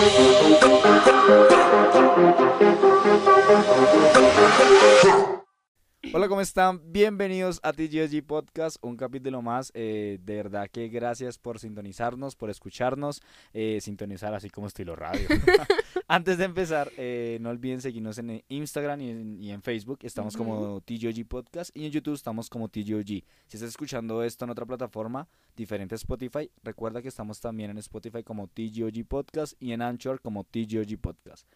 Música Hola, ¿cómo están? Bienvenidos a TGOG Podcast, un capítulo más. Eh, de verdad que gracias por sintonizarnos, por escucharnos, eh, sintonizar así como estilo radio. Antes de empezar, eh, no olviden seguirnos en Instagram y en, y en Facebook. Estamos como TGOG Podcast y en YouTube estamos como TGOG. Si estás escuchando esto en otra plataforma diferente a Spotify, recuerda que estamos también en Spotify como TGOG Podcast y en Anchor como TGOG Podcast.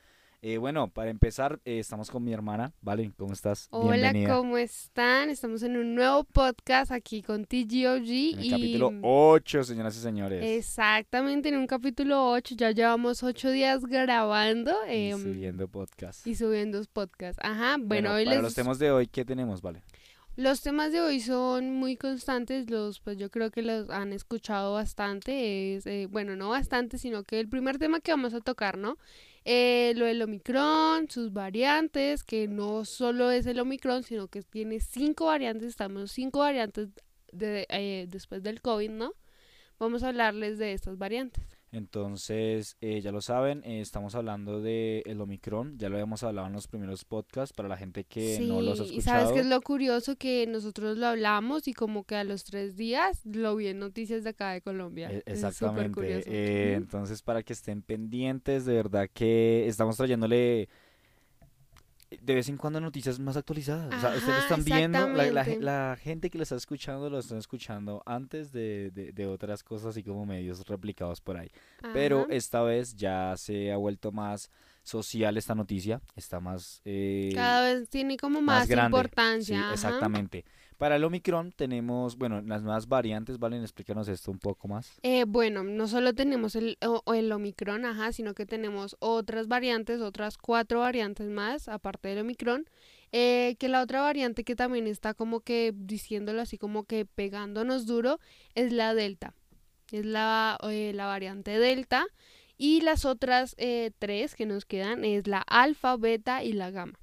Eh, bueno, para empezar, eh, estamos con mi hermana, ¿vale? ¿Cómo estás? Hola, Bienvenida. ¿cómo están? Estamos en un nuevo podcast aquí con TGOG. En el y capítulo 8, señoras y señores. Exactamente, en un capítulo 8. Ya llevamos 8 días grabando Y em, subiendo podcast. y subiendo podcasts. Ajá, bueno, hoy para les... los temas de hoy, ¿qué tenemos, vale? Los temas de hoy son muy constantes, los pues yo creo que los han escuchado bastante, es, eh, bueno, no bastante, sino que el primer tema que vamos a tocar, ¿no? Eh, lo del Omicron, sus variantes, que no solo es el Omicron, sino que tiene cinco variantes, estamos cinco variantes de, eh, después del COVID, ¿no? Vamos a hablarles de estas variantes. Entonces, eh, ya lo saben, eh, estamos hablando de el Omicron, ya lo habíamos hablado en los primeros podcasts para la gente que no los ha Sí, y sabes escuchado. que es lo curioso que nosotros lo hablamos y como que a los tres días lo vi en noticias de acá de Colombia. Eh, súper Exactamente. eh, entonces, para que estén pendientes, de verdad que estamos trayéndole de vez en cuando noticias más actualizadas. O sea, ustedes están viendo, la, la, exactamente. la gente que lo está escuchando lo están escuchando antes de, de, de otras cosas, así como medios replicados por ahí. Pero esta vez ya se ha vuelto más social esta noticia, está más... eh, Cada vez tiene como más importancia. Sí, ajá. Para el Omicron tenemos, bueno, las nuevas variantes, ¿valen? Explícanos esto un poco más. Eh, bueno, no solo tenemos el, o el Omicron, ajá, sino que tenemos otras variantes, otras cuatro variantes más, aparte del Omicron. eh, que la otra variante que también está como que diciéndolo así como que pegándonos duro es la Delta. Es la, eh, la variante Delta. Y las otras eh, tres que nos quedan es la alfa, beta y la gamma.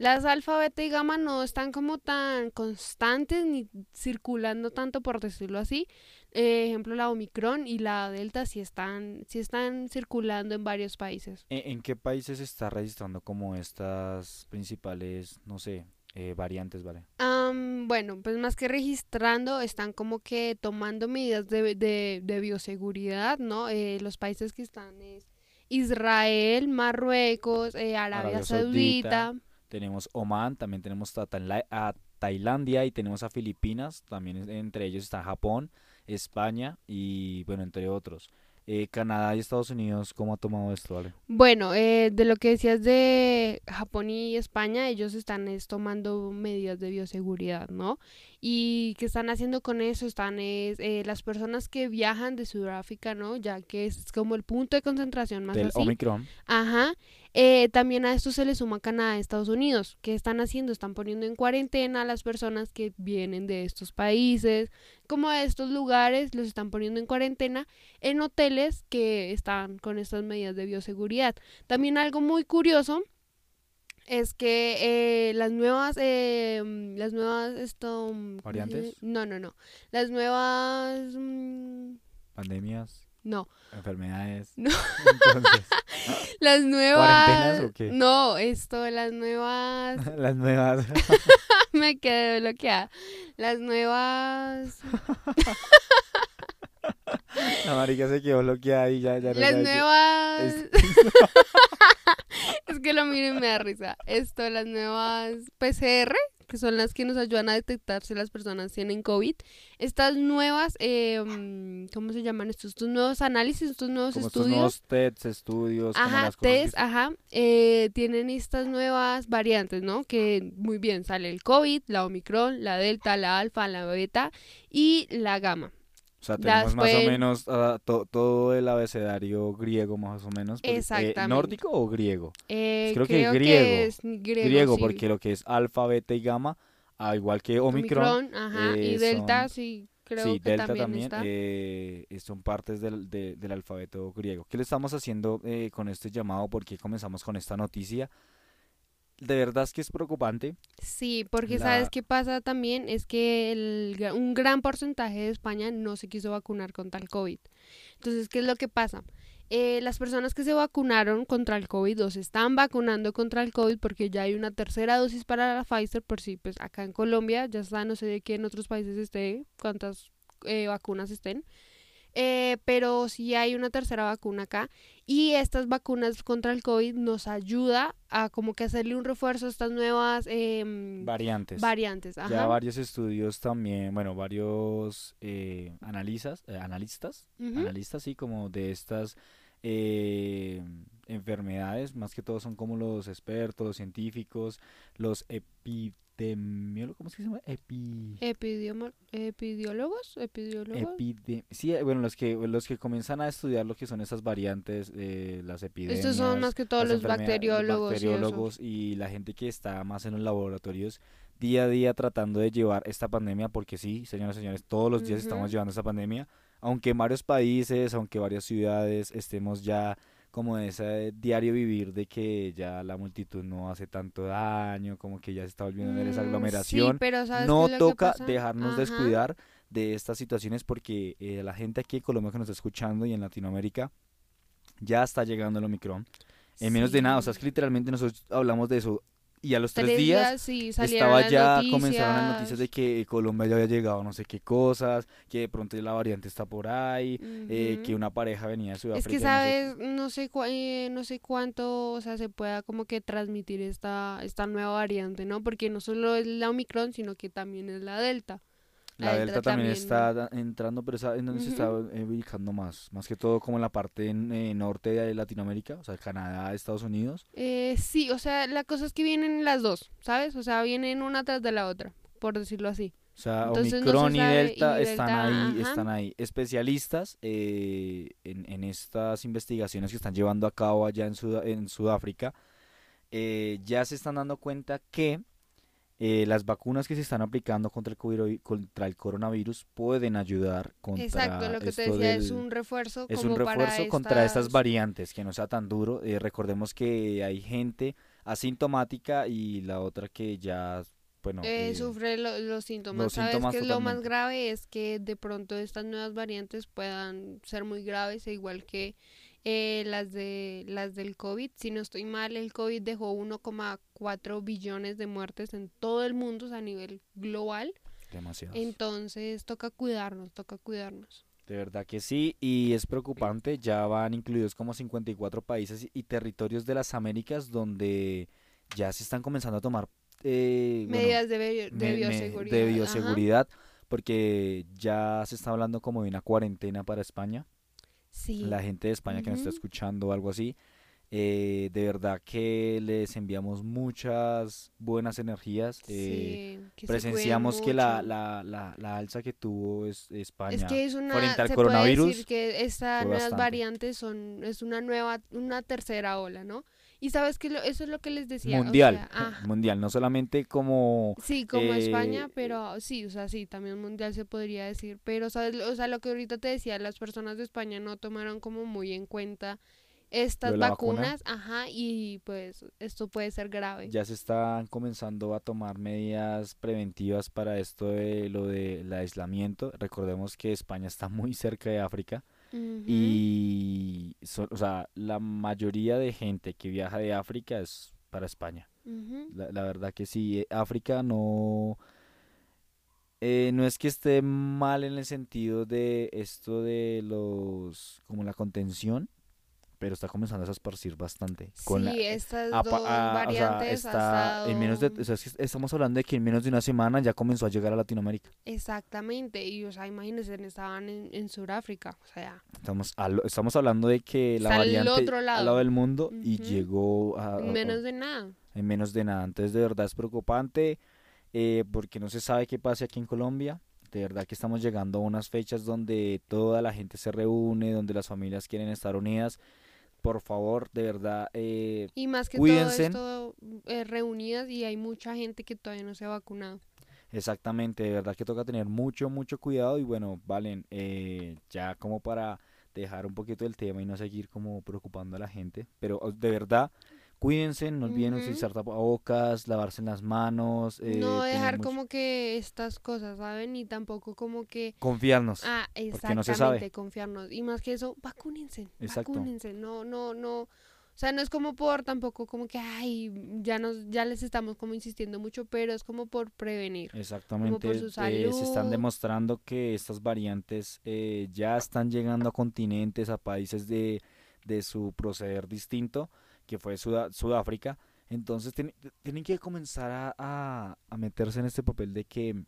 Las alfa, beta y gamma no están como tan constantes ni circulando tanto, por decirlo así. Eh, ejemplo, la Omicron y la Delta sí están, sí están circulando en varios países. ¿En, en qué países se está registrando como estas principales, no sé, eh, variantes, ¿vale? Bueno, pues más que registrando, están como que tomando medidas de, de, de bioseguridad, ¿no? Eh, los países que están es Israel, Marruecos, eh, Arabia, Arabia Saudita. Saudita. Tenemos Oman, también tenemos a, Taila- a Tailandia y tenemos a Filipinas, también entre ellos está Japón, España y bueno, entre otros. Eh, Canadá y Estados Unidos, ¿cómo ha tomado esto, vale? Bueno, eh, de lo que decías de Japón y España, ellos están es, tomando medidas de bioseguridad, ¿no? Y qué están haciendo con eso, están es, eh, las personas que viajan de Sudáfrica, ¿no? Ya que es como el punto de concentración más Del así. Omicron. Ajá. Eh, también a esto se le suma Canadá y Estados Unidos. ¿Qué están haciendo? Están poniendo en cuarentena a las personas que vienen de estos países, como de estos lugares, los están poniendo en cuarentena en hoteles que están con estas medidas de bioseguridad. También algo muy curioso es que eh, las nuevas, eh, mm, las nuevas, esto, mm, ¿cómo se ¿Variantes? No, no, no. Las nuevas, mm, Pandemias, no. enfermedades. No. Entonces, Las nuevas. ¿Cuarentenas o qué? No, esto, las nuevas. las nuevas. Me quedé bloqueada. Las nuevas. La marica se quedó bloqueada y ya, ya no Las nuevas. Es- que lo miren y me da risa. Esto, las nuevas PCR, que son las que nos ayudan a detectar si las personas tienen COVID. Estas nuevas, eh, ¿cómo se llaman estos? Estos nuevos análisis, estos nuevos como estos estudios. nuevos tests, estudios, Ajá, las cosas que test, ajá, eh, tienen estas nuevas variantes, ¿no? Que muy bien, sale el COVID, la Omicron, la Delta, la Alfa, la Beta y la Gamma. O sea, tenemos más o menos ah, to- todo el abecedario griego, más o menos. eh, Exactamente. ¿Nórdico o griego? Eh, Creo que griego. es griego, Griego, sí. porque lo que es alfa, beta y gamma, al igual que Omicron, Omicron, ajá, y eh, Delta, son- sí, creo sí, que delta también, también, está. eh, son partes del, de- del alfabeto griego. ¿Qué le estamos haciendo eh, con este llamado? ¿Por qué comenzamos con esta noticia? De verdad es que es preocupante. Sí, porque la- sabes qué pasa también es que el un gran porcentaje de España no se quiso vacunar contra el COVID. Entonces, ¿qué es lo que pasa? eh, las personas que se vacunaron contra el COVID o se están vacunando contra el COVID porque ya hay una tercera dosis para la Pfizer, por si pues acá en Colombia ya está, no sé de qué en otros países esté, cuántas eh, vacunas estén, eh, pero sí hay una tercera vacuna acá y estas vacunas contra el COVID nos ayuda a como que hacerle un refuerzo a estas nuevas em, variantes. variantes. Ya varios estudios también, bueno, varios eh, analizas, eh, analistas, analistas, sí, como de estas eh, enfermedades, más que todo son como los expertos, los científicos, los epidemiólogos, ¿cómo es que se llama? Epi... Epidiólogos, epidiólogos. Epide- sí, eh, bueno, los que los que comienzan a estudiar lo que son esas variantes, eh, las epidemias. Estos son más que todos los bacteriólogos. y bacteriólogos y la gente que está más en los laboratorios día a día tratando de llevar esta pandemia, porque sí, señoras y señores, todos los días estamos llevando esta pandemia, aunque en varios países, aunque varias ciudades estemos ya como ese diario vivir de que ya la multitud no hace tanto daño, como que ya se está volviendo en esa Mm, aglomeración Sí, pero ¿sabes no qué es lo que toca pasa? dejarnos Ajá. descuidar de estas situaciones porque eh, la gente aquí en Colombia que nos está escuchando y en Latinoamérica ya está llegando el Omicron. En menos de nada, o sea, es que literalmente nosotros hablamos de eso y a los tres, días, sí, estaba ya, noticias. comenzaron las noticias de que Colombia ya había llegado no sé qué cosas, que de pronto la variante está por ahí, eh, que una pareja venía de Es Sudáfrica. que no sé sabes, no sé, cua- eh, no sé cuánto, o sea, se pueda como que transmitir esta, esta nueva variante, ¿no? Porque no solo es la Omicron, sino que también es la Delta. La Delta también, está entrando, pero esa en donde se Ujú. está eh, ubicando más, más que todo como en la parte en, eh, norte de Latinoamérica, o sea, Canadá, Estados Unidos. Eh, sí, o sea, la cosa es que vienen las dos, ¿sabes? O sea, vienen una tras de la otra, por decirlo así. O sea, Entonces, no se Omicron y Delta y están Delta, ahí, ajá. están ahí. Especialistas eh, en, en estas investigaciones que están llevando a cabo allá en, Suda- en Sudáfrica, eh, ya se están dando cuenta que eh, las vacunas que se están aplicando contra el, contra el coronavirus pueden ayudar contra Exacto, lo que te esto decía es un refuerzo es como un para refuerzo contra estas estas- variantes, que no sea tan duro. Eh, recordemos que hay gente asintomática y la otra que ya, bueno, eh, eh, sufre lo- los síntomas. los ¿Sabes síntomas qué es lo más grave? Es que de pronto estas nuevas variantes puedan ser muy graves, e igual que eh, las de las del COVID. Si no estoy mal, el COVID dejó 1,4 billones de muertes en todo el mundo, o sea, a nivel global. demasiados. Entonces toca cuidarnos, toca cuidarnos. De verdad que sí, y es preocupante, ya van incluidos como 54 países y territorios de las Américas donde ya se están comenzando a tomar eh, bueno, Medidas de, me- bioseguridad. de bioseguridad, porque ya se está hablando como de una cuarentena para España. Sí. La gente de España que nos está escuchando o algo así, eh, de verdad que les enviamos muchas buenas energías. eh, sí, que presenciamos que la, la, la, la alza que tuvo es, España Es que es una, frente al se puede coronavirus decir que estas nuevas bastante. variantes son, es una nueva, una tercera ola, ¿no? Y sabes que lo- eso es lo que les decía. o mundial, sea, ajá, mundial, no solamente como sí, como España, eh, pero sí, o sea, sí, también mundial se podría decir. Pero, ¿sabes? O sea, lo que ahorita te decía, las personas de España no tomaron como muy en cuenta estas vacuna. vacunas, ajá, y pues esto puede ser grave. ya se están comenzando a tomar medidas preventivas para esto de lo del aislamiento. Recordemos que España está muy cerca de África Y so- o sea, la mayoría de gente que viaja de África es para España. La verdad que sí, eh, África no, eh, no es que esté mal en el sentido de esto de los, como la contención, pero está comenzando a esparcir bastante. Con la- sí, estas dos o sea, variantes está en menos de, o sea, estamos hablando de que en menos de una semana ya comenzó a llegar a Latinoamérica. Exactamente, y o sea, imagínense, estaban en, en Sudáfrica, o sea, Estamos, al- estamos hablando de que la Está al variante otro al lado. lado del mundo y llegó a, en menos de nada. en menos de nada. Entonces, de verdad es preocupante eh, porque no se sabe qué pase aquí en Colombia. De verdad que estamos llegando a unas fechas donde toda la gente se reúne, donde las familias quieren estar unidas. Por favor, de verdad, eh, Y más que Cuídense. todo esto eh, reunidas y hay mucha gente que todavía no se ha vacunado. exactamente, de verdad que toca tener mucho, mucho cuidado. Y bueno, Valen, eh, ya como para dejar un poquito el tema y no seguir como preocupando a la gente, pero oh, de verdad, cuídense, no olviden Ujú. utilizar tapabocas, lavarse las manos. eh, no dejar mucho- como que estas cosas, ¿saben? Y tampoco como que... Confiarnos. Ah, porque no se exactamente, sabe. confiarnos. Y más que eso, vacúnense. Exacto. Vacúnense. No, no, no. O sea, no es como por tampoco como que, ay, ya nos, ya les estamos como insistiendo mucho, pero es como por prevenir. Exactamente, por su eh, se están salud. demostrando que estas variantes eh, ya están llegando a continentes, a países de, de su proceder distinto, que fue Sudáfrica. Entonces tiene- tienen que comenzar a, a- a meterse en este papel de que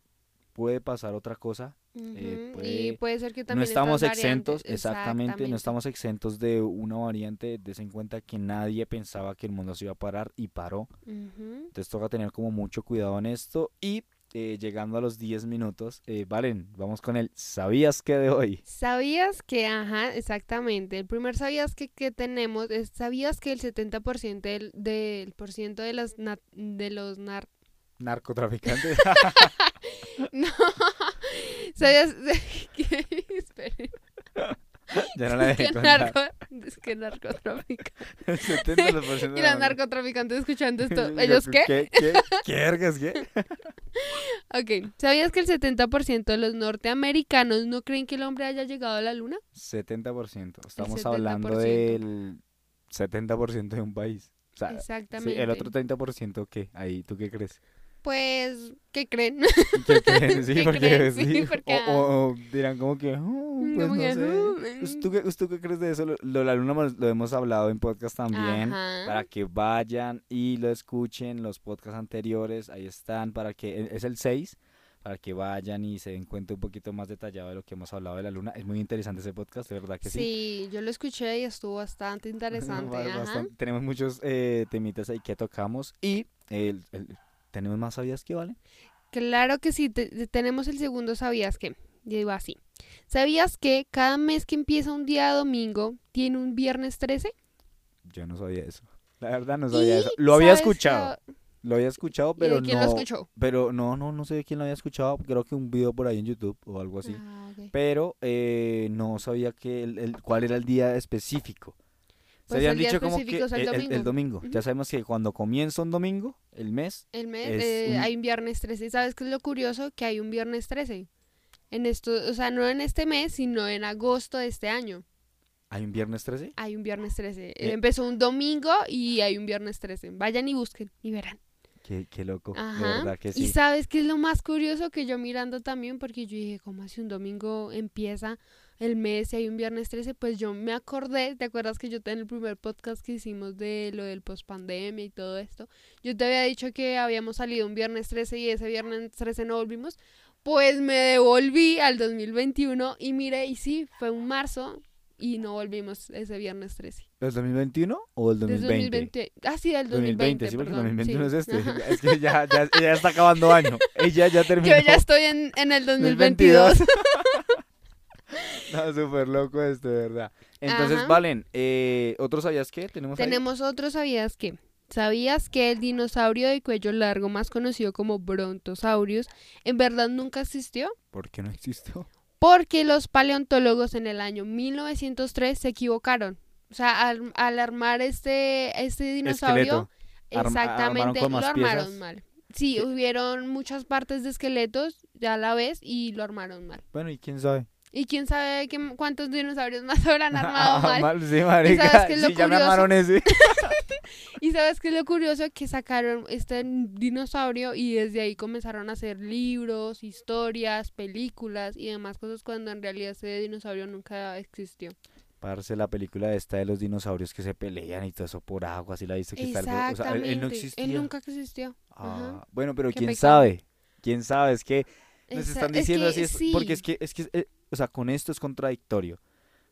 puede pasar otra cosa. eh, Ujú, puede- y puede ser que No también estamos estas exentos, variantes- exactamente, no estamos exentos de una variante. Des en cuenta que nadie pensaba que el mundo se iba a parar y paró. Ujú. Entonces toca tener como mucho cuidado en esto. Y eh, llegando a los 10 minutos, eh, Valen, vamos con el ¿Sabías que de hoy? ¿Sabías que, ajá, exactamente, el primer sabías que, que tenemos es, ¿sabías que el 70% del, del por ciento de los, na- de los nar... Narcotraficante. No, ¿sabías que, esperen, ya no la dejé que contar. narco, es que narcotraficantes, El 70% y de los la- narcotraficantes escuchando esto, ¿ellos qué? ¿Qué? ¿Qué? ¿Qué qué? Ok, ¿sabías que el 70% de los norteamericanos no creen que el hombre haya llegado a la luna? 70%. Estamos 70%. hablando del 70% de un país. O sea, sí, Exactamente. el otro 30% ¿qué? Ahí, ¿tú qué crees? Pues, ¿qué creen? ¿Qué creen? Sí, ¿Qué porque, creen? sí. Sí, porque, o, o- o dirán como que, "Oh, pues Como no que, sé. "Mm, ¿Us- ¿Tú qué, tú qué crees de eso? Lo, lo la luna lo hemos hablado en podcast también. Ajá. Para que vayan y lo escuchen, los podcasts anteriores, ahí están, para que, e, es el 6, para que vayan y se den cuenta un poquito más detallado de lo que hemos hablado de la luna. Es muy interesante ese podcast, de verdad que sí. Sí, yo lo escuché y estuvo bastante interesante. Ajá. Tenemos muchos eh, temitas ahí que tocamos y el- el- tenemos más sabías que vale. Claro que sí, te- te- tenemos el segundo ¿sabías que? Digo así. ¿Sabías que cada mes que empieza un día domingo tiene un viernes 13? Yo no sabía eso. La verdad no sabía Y eso. Lo había ¿sabes escuchado. que- Lo había escuchado, ¿Y pero de quién no. lo escuchó? Pero no, no, no sé de quién lo había escuchado. Creo que un video por ahí en YouTube o algo así. Ah. Pero eh, no sabía que el, el- cuál era el día específico. Se Pues habían el día dicho como que el el, el- el domingo. domingo. Ya sabemos que cuando comienza un domingo, el mes, El mes es eh, un- hay un viernes 13. ¿Sabes qué es lo curioso? Que hay un viernes 13. En esto, o sea, no en este mes, sino en agosto de este año. hay un viernes 13. Hay un viernes 13. Eh. Empezó un domingo y hay un viernes 13. Vayan y busquen y verán. Qué, qué loco. De Ajá. verdad que Y sabes qué es lo más curioso que yo mirando también, porque yo dije, ¿cómo así un domingo empieza el mes y hay un viernes 13? Pues yo me acordé, ¿te acuerdas que yo en el primer podcast que hicimos de lo del pospandemia y todo esto? Yo te había dicho que habíamos salido un viernes 13 y ese viernes 13 no volvimos. Pues me devolví al 2021 y mire, y sí, fue un marzo y no volvimos ese viernes 13. ¿El 2021 o el Desde 2020? 2020. Ah, sí, del 2020. 2020, sí, porque el perdón, 2021 sí. es este. Ajá. Es que ya, ya, ya está acabando año. Ella ya terminó. Yo ya estoy en, en el 2022. 2022. no, súper loco esto, de verdad. Entonces, Ajá. Valen, eh, ¿otros sabías qué? Tenemos ahí? Tenemos otro, ¿sabías qué? ¿Sabías que el dinosaurio de cuello largo, más conocido como Brontosaurus, en verdad nunca existió? ¿Por qué no existió? Porque los paleontólogos en el año 1903 se equivocaron. O sea, al, al armar este, este dinosaurio, exactamente, armaron lo armaron piezas. mal. Sí, ¿Qué? hubieron muchas partes de esqueletos a la vez y lo armaron mal. Bueno, ¿y quién sabe? ¿Y quién sabe qué, cuántos dinosaurios más habrán armado Ah, mal? Sí, marica. sabes qué es lo sí, ya me curioso? armaron ese. Y sabes qué es lo curioso que sacaron este dinosaurio y desde ahí comenzaron a hacer libros, historias, películas y demás cosas cuando en realidad ese dinosaurio nunca existió. Parce, la película esta de los dinosaurios que se pelean y todo eso por agua, ¿sí la viste? Que está o sea, él, él no existía. Él nunca existió. Ah, bueno, pero quién pecado. sabe. ¿Quién sabe? Es que nos Esa- están es diciendo que así, es- sí. porque es que, es que, eh, o sea, con esto es contradictorio.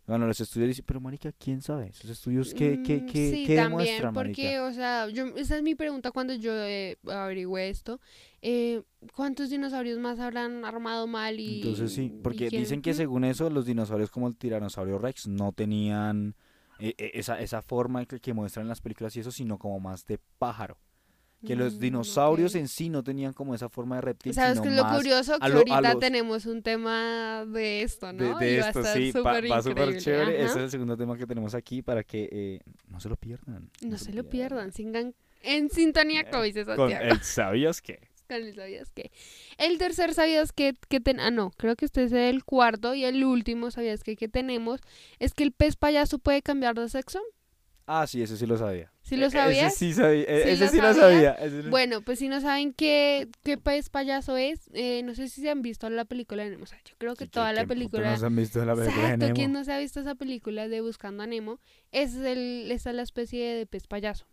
Bueno, los estudios dicen, pero marica, ¿quién sabe? Esos estudios, ¿qué, qué, Mm, qué, sí, qué también, demuestran, porque, marica? o sea, yo, esa es mi pregunta cuando yo eh, averigüé esto. Eh, ¿Cuántos dinosaurios más habrán armado mal? Y, Entonces sí, porque dicen que según eso, los dinosaurios como el tiranosaurio rex no tenían eh, eh, esa, esa forma que, que muestran en las películas y eso, sino como más de pájaro. Que los Mm, dinosaurios ok. en sí no tenían como esa forma de reptil, ¿Sabes qué es lo curioso? Que a lo- a ahorita los- tenemos un tema de esto, de, ¿no? de Y va a esto, estar sí, va, súper va súper chévere. Ese ajá. es el segundo tema que tenemos aquí para que eh, no se lo pierdan. No se lo pierdan, sigan en sintonía, dice Con Santiago. el ¿sabías qué? Con el sabías que. El tercer sabías que, que ten... Ah, no, creo que este es el cuarto y el último sabías que, que tenemos es que el pez payaso puede cambiar de sexo. Ah, sí, ese sí lo sabía. ¿Sí lo E- sabías? Ese sí sabía. e- ¿Sí ese lo sí lo sabía. ese Bueno, pues si no saben qué, qué pez payaso es, eh, no sé si se han visto la película de Nemo. O sea, yo creo que Sí, toda la ¿quién putas película... no se han visto la película de Exacto, Nemo? ¿quién no se ha visto esa película de Buscando a Nemo? Es el, esa es la especie de pez payaso.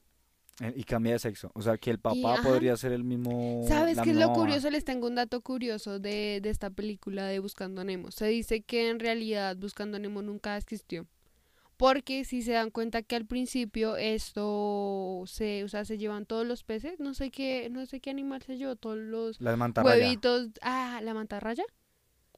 Y cambia de sexo. O sea, que el papá Y, podría ser el mismo. ¿Sabes qué es lo curioso? Les tengo un dato curioso de, de esta película de Buscando a Nemo. Se dice que en realidad Buscando a Nemo nunca existió. Porque si se dan cuenta que al principio esto se, o sea, se llevan todos los peces, no sé qué, no sé qué animal se llevó, todos los Las huevitos, ah, la mantarraya.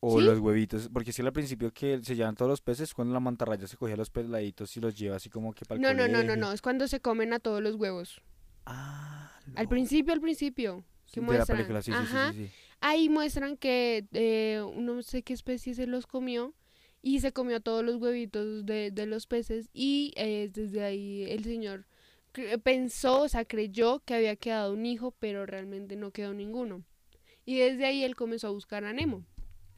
O ¿Sí? los huevitos. Porque si al principio que se llevan todos los peces, cuando la mantarraya se cogía los peladitos y los lleva así como que para el No, no, no, no, no, es cuando se comen a todos los huevos. Ah, Al principio, al principio. Sí, que de la muestran. película, sí, sí, sí, Ajá. sí, sí. Ahí muestran que eh, no sé qué especie se los comió y se comió todos los huevitos de, de los peces y eh, desde ahí el señor pensó, o sea, creyó que había quedado un hijo, pero realmente no quedó ninguno. Y desde ahí él comenzó a buscar a Nemo.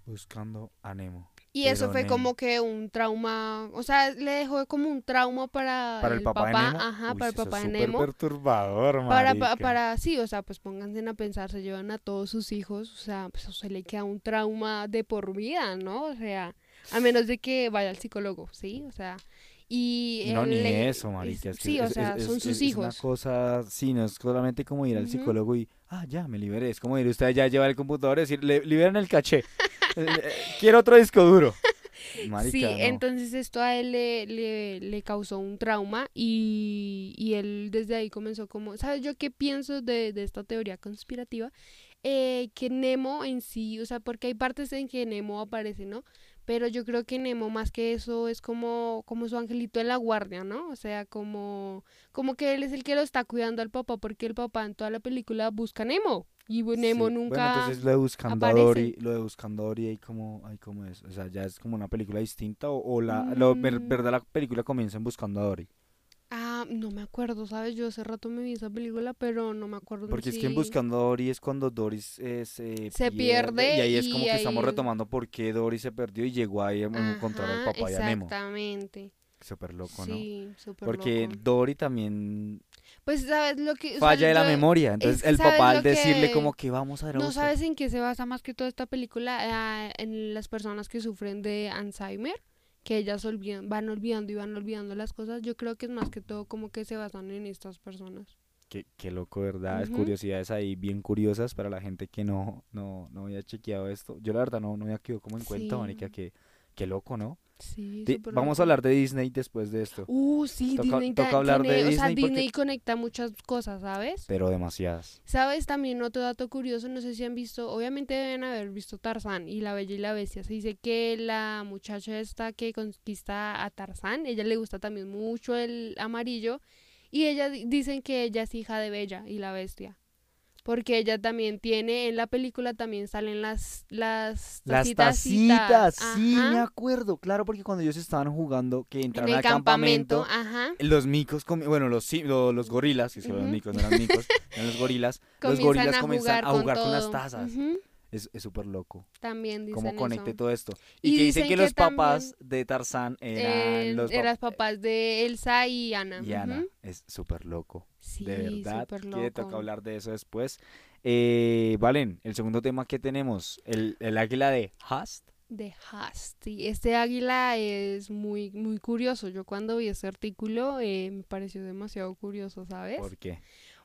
Buscando a Nemo. Y eso fue Nemo. como que un trauma, o sea, le dejó como un trauma para, Para el papá, de Nemo. ajá, Uy, para el papá de Nemo. perturbador, Para, pa- marica. para, sí, o sea, pues pónganse a pensar, se llevan a todos sus hijos, o sea, pues se le queda un trauma de por vida, ¿no? O sea, a menos de que vaya al psicólogo, ¿sí? O sea, y... No, ni le- eso, marica. es- que sí, o es- sea, es- son sus es una hijos. cosa, sí, no es solamente como ir al psicólogo y, ah, ya, me liberé. Es como ir usted ya lleva el computador y decir, "Le- liberan el caché. Eh, eh, Quiero otro disco duro. Marica, sí, no. entonces esto a él le, le, le causó un trauma y, y él desde ahí comenzó como, ¿sabes yo qué pienso de, de esta teoría conspirativa? Eh, que Nemo en sí, o sea, porque hay partes en que Nemo aparece, ¿no? Pero yo creo que Nemo más que eso es como, como su angelito en la guardia, ¿no? O sea, como, como que él es el que lo está cuidando al papá porque el papá en toda la película busca a Nemo y Nemo Sí, Bueno, nunca... entonces lo de Buscando a. Dory, lo de Buscando a Dory, ahí como, ahí como es. O sea, ya es como una película distinta o, o la, lo, Mm. verdad la película comienza en Buscando a Dory. Ah, no me acuerdo, ¿sabes? Yo hace rato me vi esa película, pero no me acuerdo. Porque es que en Buscando a Dory es cuando Dory se, se, Se pierde y ahí es como que estamos retomando por qué Dory se perdió y llegó ahí a encontrar al papá y a Nemo. Exactamente. Súper loco, ¿no? Sí, súper Porque loco. Dory también Pues, ¿sabes lo que...? o sea, falla de la yo- memoria. Entonces el ¿sabes papá al que- decirle como que vamos a ver No sabes en qué se basa más que toda esta película, Ah, en las personas que sufren de Alzheimer, que ellas olvidan, van olvidando y van olvidando las cosas. Yo creo que es más que todo como que se basan en estas personas. Qué, qué loco, ¿verdad? Es Ujú. curiosidades ahí bien curiosas para la gente que no, no, no había chequeado esto. Yo la verdad no, no había quedado como en cuenta, Sí. marica, que qué loco, ¿no? Sí, vamos a hablar de Disney después de esto, Uh, sí, Toca- Disney toca hablar de tiene- o sea, Disney porque- Disney conecta muchas cosas, ¿sabes? pero demasiadas. ¿Sabes? También otro dato curioso, no sé si han visto, obviamente deben haber visto Tarzán y La Bella y la Bestia. Se dice que la muchacha esta que conquista a Tarzán, ella le gusta también mucho el amarillo y ella di- dicen que ella es hija de Bella y la Bestia. Porque ella también tiene, en la película también salen las las Las tacitas, tacitas, sí, me acuerdo, claro, porque cuando ellos estaban jugando, que en entraron al campamento, campamento, ajá, los micos, bueno, los, sí- lo- los gorilas, que son los Ujú. micos, no eran micos, eran los gorilas, los gorilas a comienzan jugar, a jugar con, las tazas. Es súper loco. También dicen cómo conecte eso. todo esto. Y Y, que dicen dicen que que los papás de Tarzán Eh, eran los eran pap- papás de Elsa y Ana. y Ana. Es súper loco. Sí, de verdad. súper Que toca loco. hablar de eso después. Eh, Valen, el segundo tema que tenemos, el, el águila de Hast. De Haas, sí. Este águila es muy, muy curioso. Yo cuando vi ese artículo eh, me pareció demasiado curioso, ¿sabes? ¿Por qué?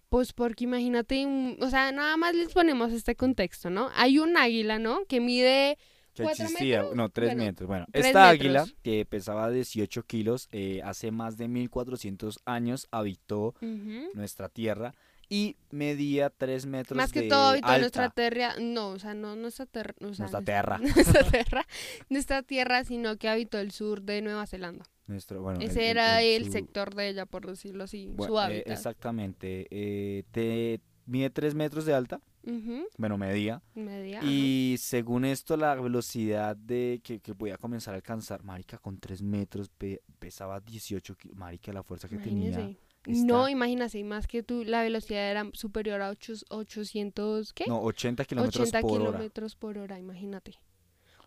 Pues porque imagínate, o sea, nada más les ponemos este contexto, ¿no? Hay un águila, ¿no? Que mide, Que ¿Cuatro existía, metros? no, tres Bueno, metros. Bueno, tres esta metros. águila que pesaba 18 kilos, eh, hace más de 1400 años habitó nuestra tierra y medía 3 metros más que de todo habitó alta. nuestra tierra, no, o sea, no nuestra tierra, o sea, nuestra- tierra. nuestra tierra, nuestra tierra, sino que habitó el sur de Nueva Zelanda. Nuestro, bueno, el- Ese el- era el, su- sector de ella, por decirlo así, Bueno, su eh, hábitat. exactamente. eh, te- mide 3 metros de alta, Ujú, bueno, medía. Media. ajá. Y según esto, la velocidad de que, que podía comenzar a alcanzar, marica, con 3 metros pe- pesaba 18 kilos, marica, la fuerza que tenía. Imagínese. está- No, imagínate, más que tú, la velocidad era superior a ocho- 800, ¿qué? No, 80 kilómetros 80 por hora. kilómetros por hora, imagínate.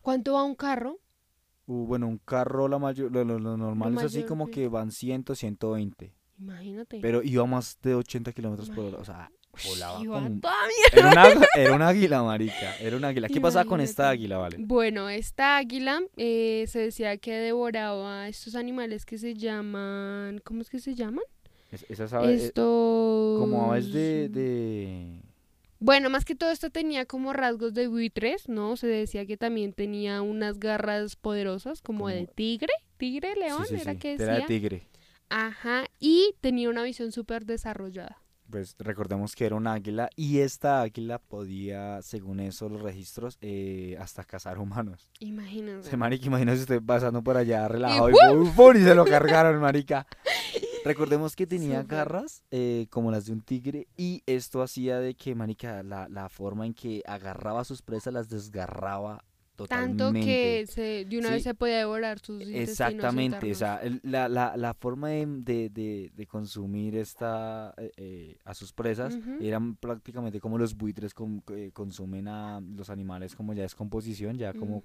¿Cuánto va un carro? Uh, bueno, un carro, la mayor, lo, lo- lo normal es así como que- van 100, 120. Imagínate. Pero iba más de 80 kilómetros por hora. O sea, volaba iba como toda Era un, águ- era un águila, marica. Era un águila. ¿Qué pasaba con esta Imagínate. águila, vale? Bueno, esta águila eh, se decía que devoraba estos animales que se llaman, ¿cómo es que se llaman? Es- Esas aves, eh, Estos... como aves de, de... Bueno, más que todo esto tenía como rasgos de buitres, ¿no? Se decía que también tenía unas garras poderosas como, de Como- tigre, tigre, sí, león, sí, era sí, que Era de decía. tigre. Ajá, y tenía una visión súper desarrollada. Pues recordemos que era un águila y esta águila podía, según eso, los registros, eh, hasta cazar humanos. Imagínense. Se marica, imagínese usted pasando por allá relajado y, ¡pum! ¡pum! y se lo cargaron, marica. Recordemos que tenía garras eh, como las de un tigre y esto hacía de que, marica, la, la forma en que agarraba a sus presas las desgarraba totalmente. Tanto que se, de una vez se podía devorar sus Exactamente, o sea, la, la, la forma de, de, de- de consumir esta eh, eh, a sus presas eran prácticamente como los buitres com- eh, consumen a los animales como ya descomposición, ya como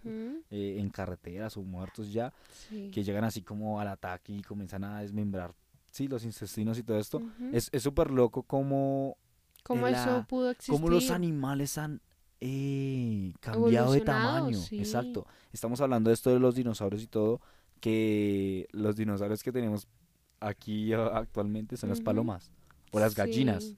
eh, en carreteras o muertos ya, sí. que llegan así como al ataque y comienzan a desmembrar, sí, los intestinos y todo esto. Es es súper loco como, ¿Cómo la- eso pudo existir? como los animales han eh, cambiado de tamaño. sí. Exacto. Estamos hablando de esto de los dinosaurios y todo, que los dinosaurios que tenemos aquí actualmente son las palomas o las gallinas. Sí.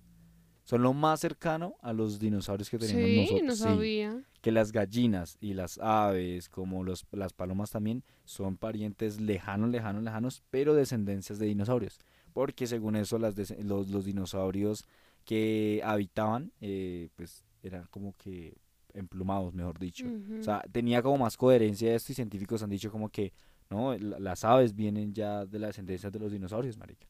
Son lo más cercano a los dinosaurios que tenemos Sí, nosotros. no Sí, sabía. que las gallinas y las aves, como los, las palomas también, son parientes lejanos, lejanos, lejanos, pero descendencias de dinosaurios. Porque según eso, las des- los, los dinosaurios que habitaban, eh, pues eran como que emplumados, mejor dicho. O sea, tenía como más coherencia esto y científicos han dicho como que, no, la- las aves vienen ya de la descendencia de los dinosaurios, marica.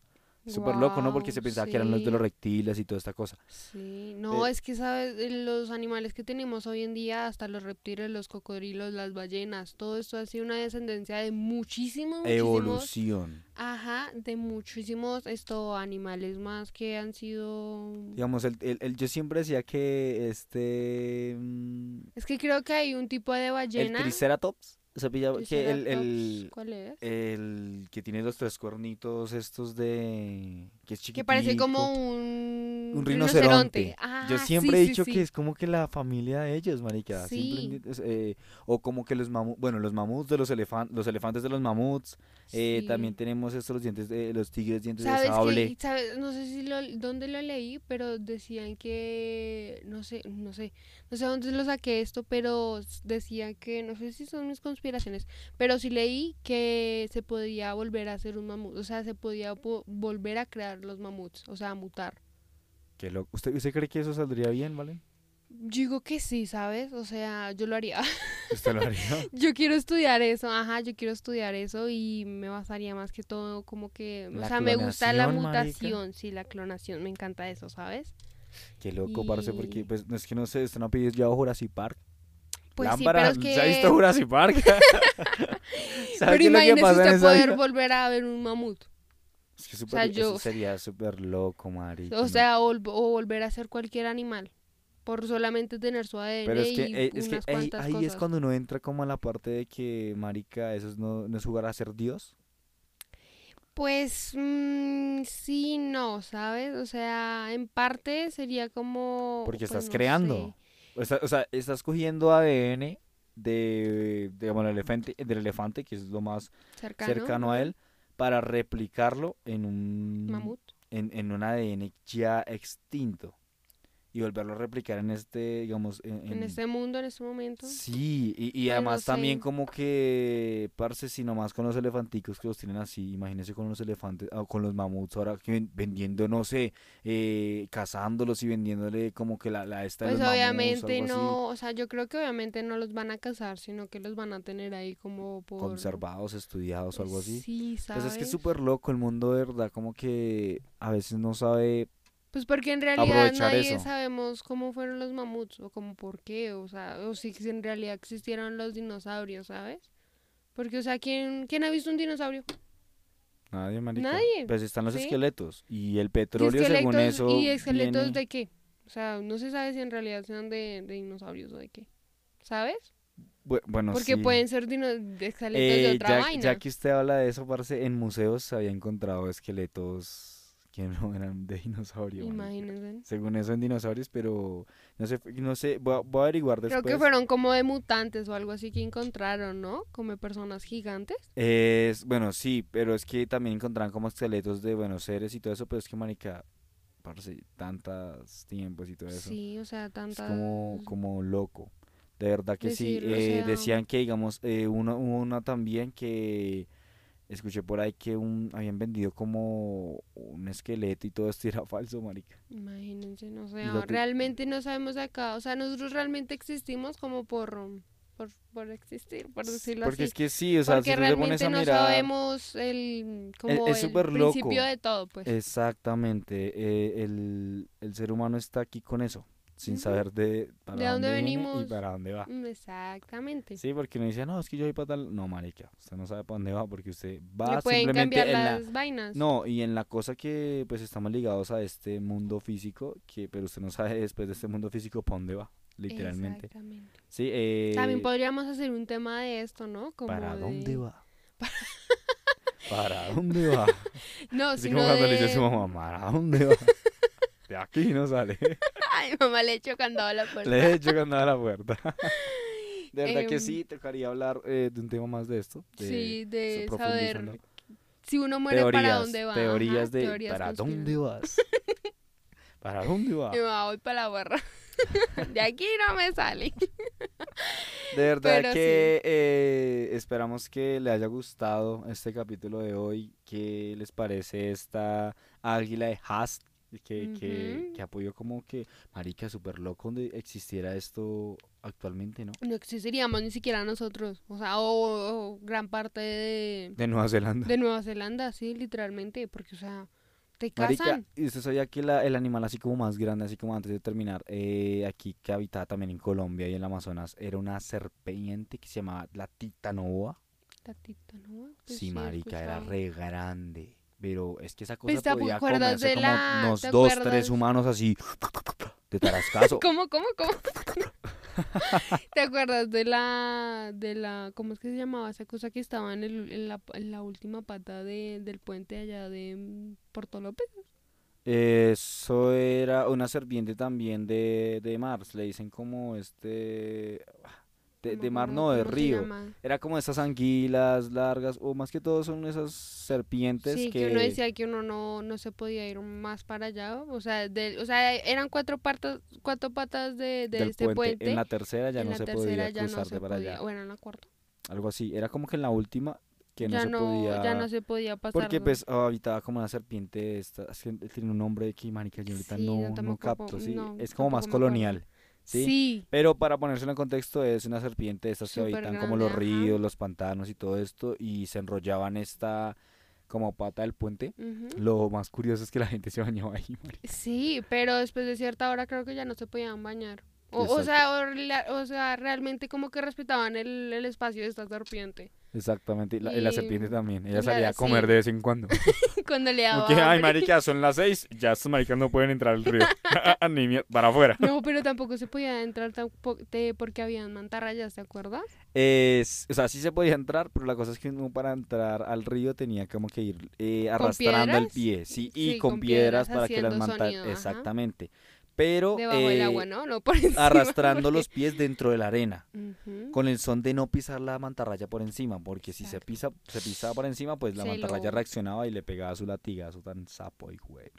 Súper loco, ¿no? Porque se pensaba que eran los de los reptiles y toda esta cosa. Sí, no, Eh, es que sabes, Eh, los animales que tenemos hoy en día, hasta los reptiles, los cocodrilos, las ballenas, todo esto ha sido una descendencia de muchísimos, muchísimos, Evolución. ajá, de muchísimos esto animales más que han sido Digamos, el, el- el- yo siempre decía que este... mm, Es que creo que hay un tipo de el ballena. Triceratops, que el, ¿Cuál es? el que tiene los tres cuernitos estos de... que es Que parece como chiquitico. un, un rinoceronte. Ah, Yo siempre sí, he dicho sí. que es como que la familia de ellos, marica. eh, o como que los mamuts, bueno, los mamuts de los elefantes, los elefantes de los mamuts. eh. También tenemos estos los dientes de los tigres dientes de ¿Sabes sable. No sé si lo, dónde lo leí, pero decían que, no sé, no sé, no sé dónde lo saqué esto, pero decían que, no sé si son mis conspiraciones, pero sí leí que se podía volver a hacer un mamut, o sea, se podía po- volver a crear los mamuts, o sea, a mutar. Qué. ¿Usted, ¿Usted cree que eso saldría bien, vale? Yo digo que sí, ¿sabes? O sea, yo lo haría. ¿Usted lo haría? Yo quiero estudiar eso, ajá, yo quiero estudiar eso y me basaría más que todo como que, o sea, me gusta la marica. mutación, sí, la clonación, me encanta eso, ¿sabes? Qué loco, parce, Y- porque pues no es que no sé, usted no ha pedido ya Jurassic Park. Pues Lámpara, sí, pero es ¿se ha visto que... Jurassic Park? ¿Sabe Pero que imagínese usted poder vida? volver a ver un mamut. Es que sea, yo- eso sería súper loco, marica. O sea, o, vol- o volver a ser cualquier animal. Por solamente tener su ADN Pero es que, y eh, es que ahí, ahí cosas. es cuando uno entra como a la parte de que, marica, eso es no, no es jugar a ser Dios. Pues mm, sí, no, ¿sabes? O sea, en parte sería como... Porque pues, estás no creando. sé. O sea, o sea, estás cogiendo ADN de, el elefante, del elefante, que es lo más Cercano, cercano a él, para replicarlo en un, Mamut. en, en un ADN ya extinto. Y volverlo a replicar en este, digamos, en, En en- este mundo, en este momento. Sí, y, y además también sé. como que, parce, si nomás con los elefanticos que los tienen así, imagínese con los elefantes, o con los mamuts ahora que ven- vendiendo, no sé, eh, cazándolos y vendiéndole como que la, la esta de Pues los mamuts, obviamente así, no, o sea, yo creo que obviamente no los van a cazar, sino que los van a tener ahí como por... conservados, estudiados o algo así. Sí, ¿sabes? Pues es que es súper loco el mundo, de verdad, como que a veces no sabe Pues porque en realidad nadie eso. sabemos cómo fueron los mamuts o cómo por qué, o sea, o si en realidad existieron los dinosaurios, ¿sabes? Porque, o sea, ¿quién, ¿quién ha visto un dinosaurio? Nadie, marica. Nadie, Pues están los ¿sí? esqueletos. Y el ¿Y petróleo, según esqueletos- eso. ¿Y esqueletos viene- de qué? O sea, no se sabe si en realidad sean de, de dinosaurios o de qué. ¿Sabes? Bu- Bueno, Porque sí. pueden ser esqueletos de Eh, otra ya, vaina. ya que usted habla de eso, parce, en museos se había encontrado esqueletos que no eran de dinosaurio. Imagínense. Según eso en dinosaurios, pero no sé, no sé, voy a, voy a averiguar Creo después. que fueron como de mutantes o algo así que encontraron, ¿no? Como personas gigantes. Es, bueno, sí, pero es que también encontraron como esqueletos de buenos seres y todo eso, pero es que, marica, parce, tantos tiempos y todo eso. Sí, o sea, Es tantas... como, como loco. De verdad que sí. O Eh, sea- decían que, digamos, eh, uno, una también que escuché por ahí que un, habían vendido como un esqueleto y todo esto era falso, marica. Imagínense, no sé, que- realmente no sabemos acá, o sea, nosotros realmente existimos como por, por, por existir, por decirlo Porque así. es que sí, o sea, Porque si tú te pones realmente a no mirar... sabemos el, como es el súper loco. principio de todo, pues. Exactamente, eh, el, el ser humano está aquí con eso, sin saber de para ¿De dónde viene venimos? y para dónde va. Mm, Exactamente. Sí, porque uno dice, no, es que yo voy para tal... No, marica, usted no sabe para dónde va porque usted va Le pueden simplemente cambiar en la... las vainas. No, y en la cosa que pues estamos ligados a este mundo físico, que pero usted no sabe después de este mundo físico para dónde va, literalmente. Exactamente. Sí, eh, También podríamos hacer un tema de esto, ¿no? Como ¿para de- dónde va? ¿Para dónde va? No, Así sino como cuando le dice a su mamá, ¿para dónde va? De aquí no sale. Ay, mamá le echó candado a la puerta. Le he hecho ganar a la puerta. De verdad que Em, sí, tocaría hablar eh, de un tema más de esto. de- Sí, de saber si uno muere teorías, para dónde va. teorías ajá, de teorías ¿para dónde vas? ¿Para dónde va? Y mamá, voy para la barra. de aquí no me sale. De verdad Pero que eh, esperamos que le haya gustado este capítulo de hoy. ¿Qué les parece esta águila de Hast? Que, que, Ujú. que apoyó como que, marica, súper loco donde existiera esto actualmente, ¿no? No existiríamos ni siquiera nosotros. O sea, o, o gran parte de, De Nueva Zelanda. de Nueva Zelanda, sí, literalmente. Porque, o sea, te Marica, casan. ¿y usted sabía que la- el animal así como más grande, así como antes de terminar, eh, aquí que habitaba también en Colombia y en el Amazonas, era una serpiente que se llamaba la titanoboa? ¿no? Pues Sí, marica, era re grande. Pero es que esa cosa Pues, ¿te podía comerse de como la- unos dos, acuerdas? tres humanos así de tarascazo. ¿Cómo, cómo, cómo? ¿Te acuerdas de la, de la, cómo es que se llamaba esa cosa que estaba en, el, en, la, en la última pata de, del puente allá de mm, Puerto López? Eso era una serpiente también de, de mar, le dicen como este... De, de mar, no, de río. Era como esas anguilas largas, o más que todo son esas serpientes Sí, que... que uno decía que uno no, no se podía ir más para allá, o sea, de, o sea, eran cuatro patas, cuatro patas de, de este puente. En la tercera ya en no se podía no cruzar se de para podía, allá. bueno, en la cuarta. Algo así. Era como que en la última que no se podía... ya no se podía pasar. Porque pues habitaba como una serpiente, esta, tiene un nombre que marica, yo ahorita Sí, no, no capto, sí. es como más colonial, ¿sí? sí. Pero para ponérselo en contexto es una serpiente de estas que habitan como los ajá. ríos, los pantanos y todo esto y se enrollaban esta como pata del puente. Lo más curioso es que la gente se bañaba ahí, marica. Sí, pero después de cierta hora creo que ya no se podían bañar. O, o sea, o, sea, realmente como que respetaban el, el espacio de esta serpiente. Exactamente, y la, y la serpiente también. Ella la- salía a comer sí. de vez en cuando. Cuando le daba Como que, ay, marica, son las seis, ya estos maricas no pueden entrar al río. Ni mier- para afuera. No, pero tampoco se podía entrar te- porque habían mantarrayas, ¿te acuerdas? Es, o sea, sí se podía entrar, pero la cosa es que uno para entrar al río tenía como que ir eh, arrastrando el pie, sí, y Sí, con, con piedras, piedras para que las sonido, ajá. Pero Debajo del eh, agua, ¿no? No por encima. arrastrando porque- los pies dentro de la arena, con el son de no pisar la mantarraya por encima, porque si se pisa, se pisaba por encima, pues la Se mantarraya lo- reaccionaba y le pegaba su latigazo tan sapo y güey.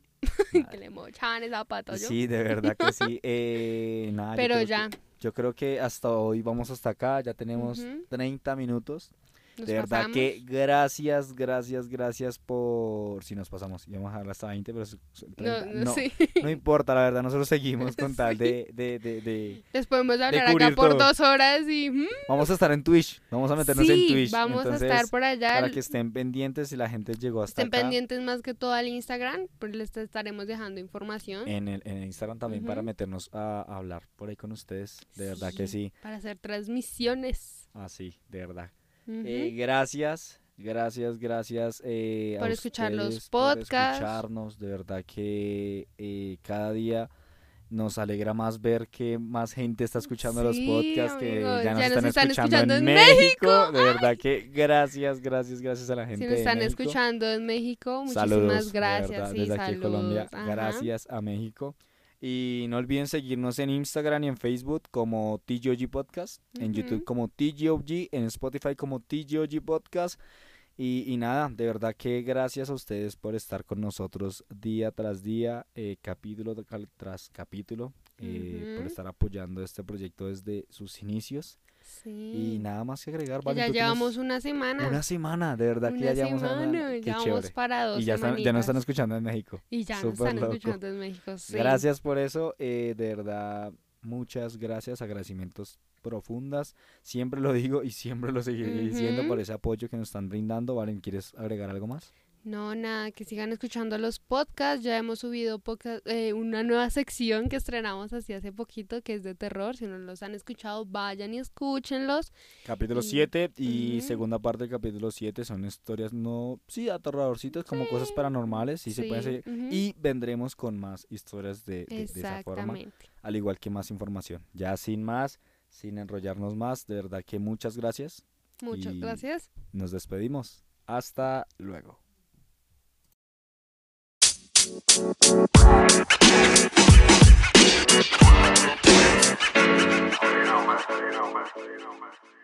que le mochaban esa pata, yo. Sí, de verdad que sí. Eh, nada, yo pero que- ya. yo creo que hasta hoy vamos hasta acá, ya tenemos Ujú. 30 minutos. Nos de verdad pasamos. que gracias, gracias, gracias por... Si nos pasamos, íbamos a dejarla hasta 20, pero... es- es 30. No, no, no, sí. no importa, la verdad, nosotros seguimos con tal Sí. de, de, de, de- Les podemos hablar acá por todo. dos horas y... mm, Vamos a estar en Twitch, vamos a meternos sí, en Twitch. vamos entonces, a estar por allá. Para que estén pendientes si la gente llegó hasta Estén acá. pendientes más que todo al Instagram, pues les estaremos dejando información. En el, en el Instagram también para meternos a, a hablar por ahí con ustedes. De verdad que sí. Para hacer transmisiones. Así, de verdad. Eh, gracias, gracias, gracias. eh, a Por escuchar los por podcasts. escucharnos. De verdad que eh, cada día nos alegra más ver que más gente está escuchando los podcasts, que amigos, ya nos, ya nos están, escuchando, escuchando en México. De verdad que gracias, gracias, gracias a la gente. si nos de están México. escuchando en México, muchísimas Saludos, de gracias. verdad, sí, desde aquí de Colombia. saludos, ajá. Gracias a México. Y no olviden seguirnos en Instagram y en Facebook como TGOG Podcast, en. YouTube como TGOG, en Spotify como TGOG Podcast. Y, y nada, de verdad que gracias a ustedes por estar con nosotros día tras día, eh, capítulo tra- tras capítulo, eh, por estar apoyando este proyecto desde sus inicios. Sí. Y nada más que agregar, Y Valen, ya ¿tú tienes llevamos una semana. una semana, de verdad que Una ya llevamos una semana, ya vamos para dos Y ya, están, ya nos están escuchando en México. Y ya nos están loco. escuchando en México. sí. Gracias por eso, eh, de verdad, muchas gracias, agradecimientos profundas. Siempre lo digo y siempre lo seguiré diciendo por ese apoyo que nos están brindando. Valen, ¿quieres agregar algo más? No, nada, que sigan escuchando los podcasts. Ya hemos subido poca- eh, una nueva sección que estrenamos así hace poquito, que es de terror. Si no los han escuchado, vayan y escúchenlos. Capítulo Y- 7 y Ujú. segunda parte del capítulo 7 son historias no, sí, aterradorcitas, como cosas paranormales, sí, se pueden. Y vendremos con más historias de, de- de esa forma. Al igual que más información. Ya sin más, sin enrollarnos más, de verdad que muchas gracias. Muchas Y- gracias. Nos despedimos. Hasta luego. You know, man. You.